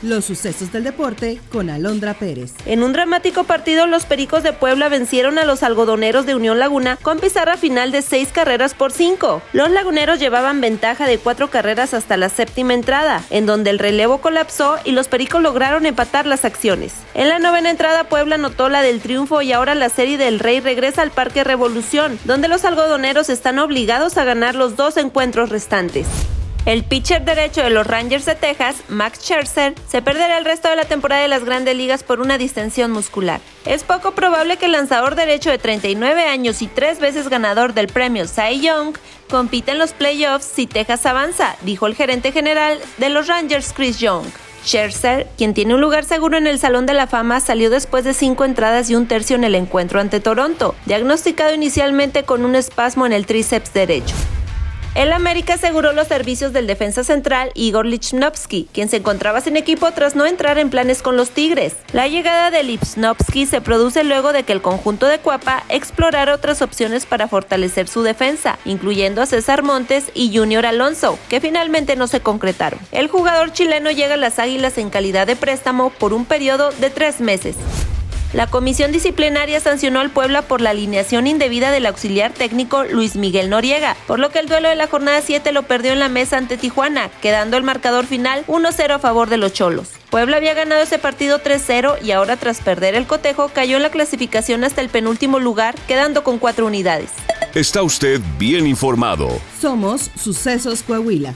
Los sucesos del deporte con Alondra Pérez. En un dramático partido, los Pericos de Puebla vencieron a los algodoneros de Unión Laguna con pizarra final de seis carreras por cinco. Los laguneros llevaban ventaja de cuatro carreras hasta la séptima entrada, en donde el relevo colapsó y los Pericos lograron empatar las acciones. En la novena entrada, Puebla anotó la del triunfo y ahora la serie del Rey regresa al Parque Revolución, donde los algodoneros están obligados a ganar los dos encuentros restantes. El pitcher derecho de los Rangers de Texas, Max Scherzer, se perderá el resto de la temporada de las grandes ligas por una distensión muscular. Es poco probable que el lanzador derecho de 39 años y tres veces ganador del premio Cy Young compita en los playoffs si Texas avanza, dijo el gerente general de los Rangers, Chris Young. Scherzer, quien tiene un lugar seguro en el Salón de la Fama, salió después de cinco entradas y un tercio en el encuentro ante Toronto, diagnosticado inicialmente con un espasmo en el tríceps derecho. El América aseguró los servicios del defensa central Igor Lichnowsky, quien se encontraba sin equipo tras no entrar en planes con los Tigres. La llegada de Lichnowsky se produce luego de que el conjunto de Cuapa explorara otras opciones para fortalecer su defensa, incluyendo a César Montes y Junior Alonso, que finalmente no se concretaron. El jugador chileno llega a las Águilas en calidad de préstamo por un periodo de tres meses. La comisión disciplinaria sancionó al Puebla por la alineación indebida del auxiliar técnico Luis Miguel Noriega, por lo que el duelo de la jornada 7 lo perdió en la mesa ante Tijuana, quedando el marcador final 1-0 a favor de los Cholos. Puebla había ganado ese partido 3-0 y ahora tras perder el cotejo cayó en la clasificación hasta el penúltimo lugar, quedando con cuatro unidades. Está usted bien informado. Somos Sucesos Coahuila.